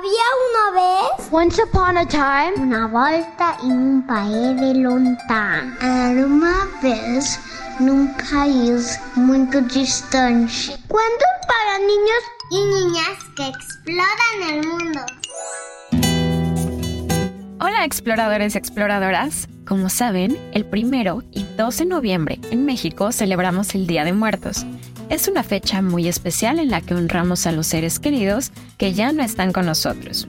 Había una vez Once upon a time, una volta en un país de lontano. Era uma vez num país muito distante. Cuentos para niños y niñas que exploran el mundo. Hola exploradores y exploradoras. Como saben, el primero y 2 de noviembre en México celebramos el Día de Muertos. Es una fecha muy especial en la que honramos a los seres queridos que ya no están con nosotros.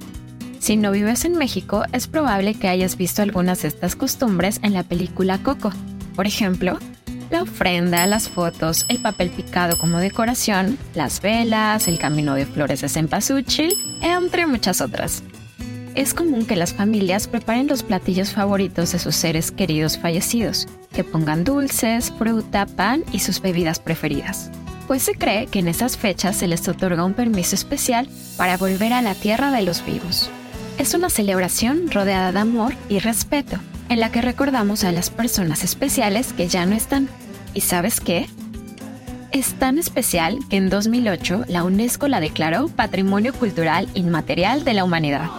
Si no vives en México, es probable que hayas visto algunas de estas costumbres en la película Coco. Por ejemplo, la ofrenda, las fotos, el papel picado como decoración, las velas, el camino de flores de cempasúchil, entre muchas otras. Es común que las familias preparen los platillos favoritos de sus seres queridos fallecidos, que pongan dulces, fruta, pan y sus bebidas preferidas. Pues se cree que en esas fechas se les otorga un permiso especial para volver a la tierra de los vivos. Es una celebración rodeada de amor y respeto, en la que recordamos a las personas especiales que ya no están. ¿Y sabes qué? Es tan especial que en 2008 la UNESCO la declaró Patrimonio Cultural Inmaterial de la Humanidad.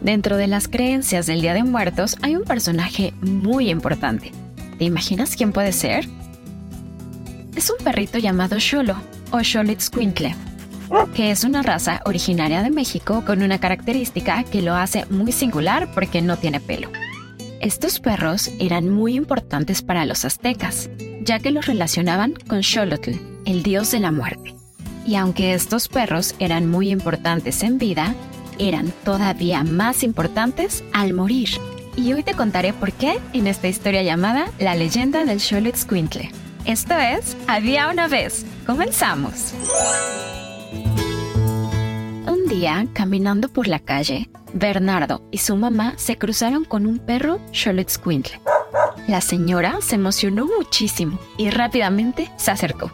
Dentro de las creencias del Día de Muertos hay un personaje muy importante. ¿Te imaginas quién puede ser? Es un perrito llamado Xolo o Xolitzcuintle, que es una raza originaria de México con una característica que lo hace muy singular porque no tiene pelo. Estos perros eran muy importantes para los aztecas, ya que los relacionaban con Xolotl, el dios de la muerte. Y aunque estos perros eran muy importantes en vida, eran todavía más importantes al morir. Y hoy te contaré por qué en esta historia llamada La leyenda del Xolitzcuintle. Esto es Había una vez. Comenzamos. Un día, caminando por la calle, Bernardo y su mamá se cruzaron con un perro Xolitzcuintle. La señora se emocionó muchísimo y rápidamente se acercó.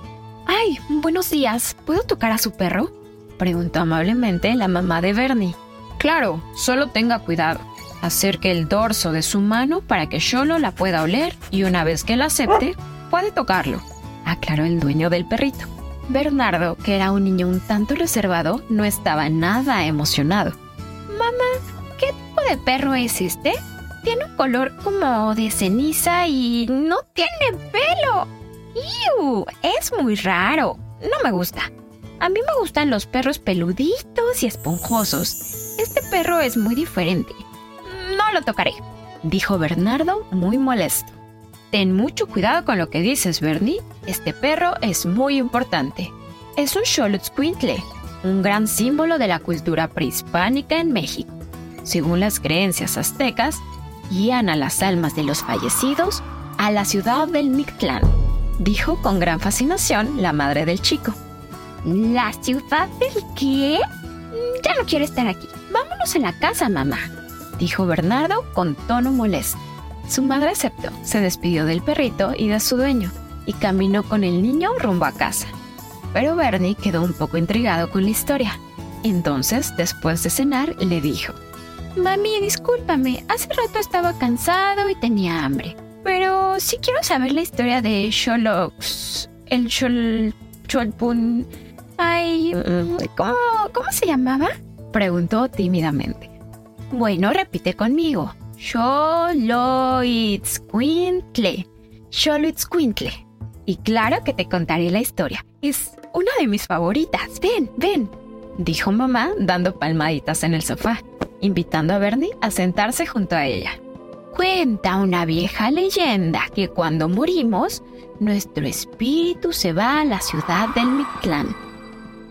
¡Ay, buenos días! ¿Puedo tocar a su perro? Preguntó amablemente la mamá de Bernie. Claro, solo tenga cuidado. Acerque el dorso de su mano para que Xolo la pueda oler y una vez que la acepte, puede tocarlo, aclaró el dueño del perrito. Bernardo, que era un niño un tanto reservado, no estaba nada emocionado. Mamá, ¿qué tipo de perro es este? Tiene un color como de ceniza y no tiene pelo. ¡Iu! Es muy raro. No me gusta. A mí me gustan los perros peluditos y esponjosos. Este perro es muy diferente. No lo tocaré, dijo Bernardo muy molesto. Ten mucho cuidado con lo que dices, Bernie. Este perro es muy importante. Es un Xolotzcuintle, un gran símbolo de la cultura prehispánica en México. Según las creencias aztecas, guían a las almas de los fallecidos a la ciudad del Mictlán, dijo con gran fascinación la madre del chico. ¿La ciudad del qué? Ya no quiero estar aquí. Vámonos a la casa, mamá, dijo Bernardo con tono molesto. Su madre aceptó, se despidió del perrito y de su dueño, y caminó con el niño rumbo a casa. Pero Bernie quedó un poco intrigado con la historia. Entonces, después de cenar, le dijo, Mami, discúlpame, hace rato estaba cansado y tenía hambre. Pero sí quiero saber la historia de Sholox, el Shol... Cholpun... Ay, ¿cómo, ¿cómo se llamaba? Preguntó tímidamente. Bueno, repite conmigo. Xoloitzcuintle. Xoloitzcuintle. Y claro que te contaré la historia. Es una de mis favoritas. Ven, ven, dijo mamá dando palmaditas en el sofá, invitando a Bernie a sentarse junto a ella. Cuenta una vieja leyenda que cuando morimos, nuestro espíritu se va a la ciudad del Mictlán,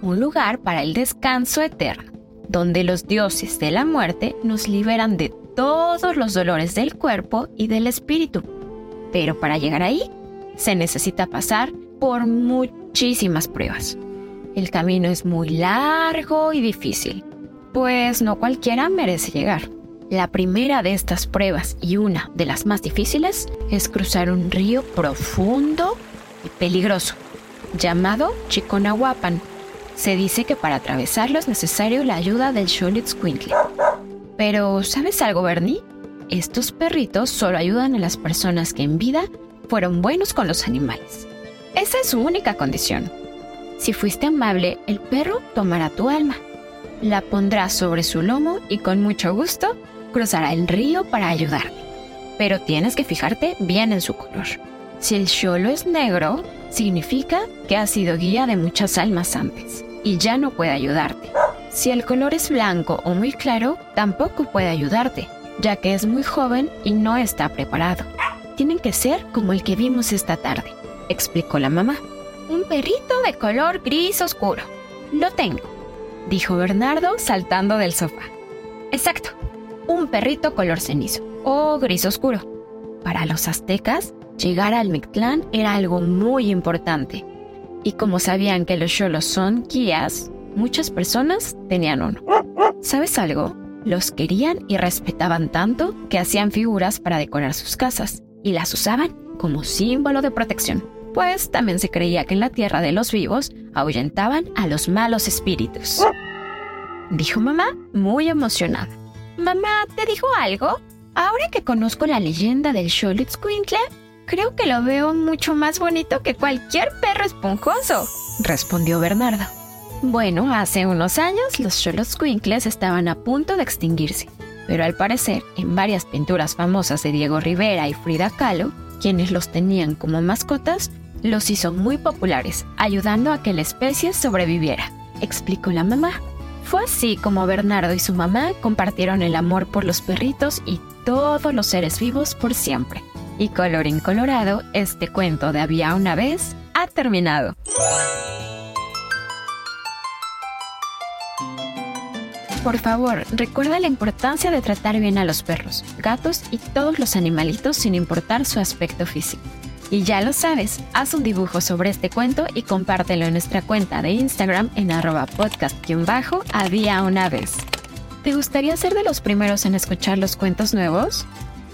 un lugar para el descanso eterno, donde los dioses de la muerte nos liberan de todos los dolores del cuerpo y del espíritu. Pero para llegar ahí, se necesita pasar por muchísimas pruebas. El camino es muy largo y difícil, pues no cualquiera merece llegar. La primera de estas pruebas y una de las más difíciles es cruzar un río profundo y peligroso, llamado Chiconahuapan. Se dice que para atravesarlo es necesario la ayuda del Xolitzcuintle. Pero, ¿sabes algo, Bernie? Estos perritos solo ayudan a las personas que en vida fueron buenos con los animales. Esa es su única condición. Si fuiste amable, el perro tomará tu alma, la pondrá sobre su lomo y con mucho gusto cruzará el río para ayudarte. Pero tienes que fijarte bien en su color. Si el cholo es negro, significa que ha sido guía de muchas almas antes y ya no puede ayudarte. Si el color es blanco o muy claro, tampoco puede ayudarte, ya que es muy joven y no está preparado. Tienen que ser como el que vimos esta tarde, explicó la mamá. Un perrito de color gris oscuro. Lo tengo, dijo Bernardo saltando del sofá. Exacto, un perrito color cenizo o gris oscuro. Para los aztecas, llegar al Mictlán era algo muy importante. Y como sabían que los cholos son guías, muchas personas tenían uno. ¿Sabes algo? Los querían y respetaban tanto que hacían figuras para decorar sus casas y las usaban como símbolo de protección, pues también se creía que en la tierra de los vivos ahuyentaban a los malos espíritus. Dijo mamá muy emocionada. Mamá, ¿te dijo algo? Ahora que conozco la leyenda del Xolitzcuintle, creo que lo veo mucho más bonito que cualquier perro esponjoso, respondió Bernardo. Bueno, hace unos años los Xolitzcuincles estaban a punto de extinguirse pero al parecer en varias pinturas famosas de Diego Rivera y Frida Kahlo, quienes los tenían como mascotas, los hizo muy populares, ayudando a que la especie sobreviviera, explicó la mamá. Fue así como Bernardo y su mamá compartieron el amor por los perritos y todos los seres vivos por siempre. Y colorín colorado, este cuento de Había una vez ha terminado. Por favor, recuerda la importancia de tratar bien a los perros, gatos y todos los animalitos sin importar su aspecto físico. Y ya lo sabes, haz un dibujo sobre este cuento y compártelo en nuestra cuenta de Instagram en arroba podcast-había una vez. ¿Te gustaría ser de los primeros en escuchar los cuentos nuevos?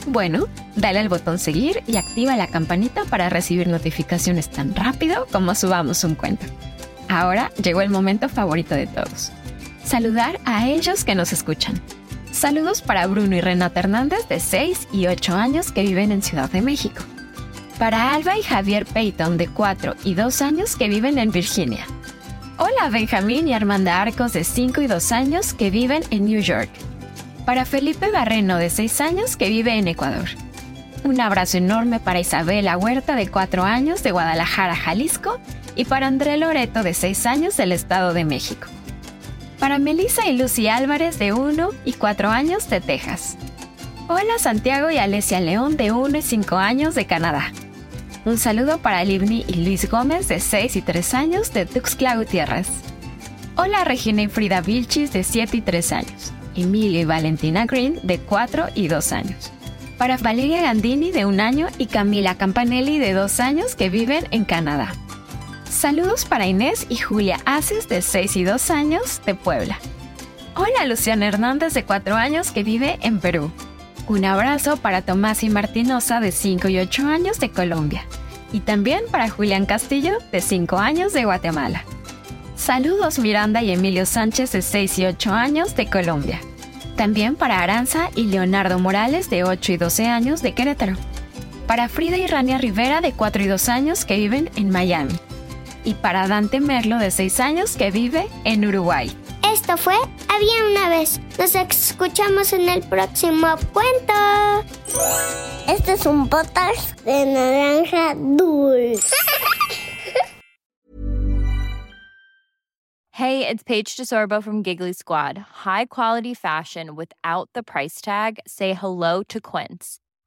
Bueno, dale al botón seguir y activa la campanita para recibir notificaciones tan rápido como subamos un cuento. Ahora llegó el momento favorito de todos saludar a ellos que nos escuchan. Saludos para Bruno y Renata Hernández de 6 y 8 años que viven en Ciudad de México. Para Alba y Javier Peyton de 4 y 2 años que viven en Virginia. Hola Benjamín y Armanda Arcos de 5 y 2 años que viven en New York. Para Felipe Barreno de 6 años que vive en Ecuador. Un abrazo enorme para Isabela Huerta de 4 años de Guadalajara, Jalisco. Y para André Loreto de 6 años del Estado de México para Melissa y Lucy Álvarez de 1 y 4 años de Texas. Hola Santiago y Alesia León de 1 y 5 años de Canadá. Un saludo para Livni y Luis Gómez de 6 y 3 años de Tuxtla Gutiérrez. Hola Regina y Frida Vilchis de 7 y 3 años. Emilio y Valentina Green de 4 y 2 años. Para Valeria Gandini de 1 año y Camila Campanelli de 2 años que viven en Canadá. Saludos para Inés y Julia Aces de 6 y 2 años de Puebla. Hola Luciana Hernández de 4 años que vive en Perú. Un abrazo para Tomás y Martinosa de 5 y 8 años de Colombia. Y también para Julián Castillo de 5 años de Guatemala. Saludos Miranda y Emilio Sánchez de 6 y 8 años de Colombia. También para Aranza y Leonardo Morales de 8 y 12 años de Querétaro. Para Frida y Rania Rivera de 4 y 2 años que viven en Miami y para Dante Merlo de 6 años que vive en Uruguay. Esto fue Había una vez. Nos escuchamos en el próximo cuento. Este es un podcast de naranja dulce. hey, it's Paige DeSorbo from Giggly Squad. High quality fashion without the price tag. Say hello to Quince.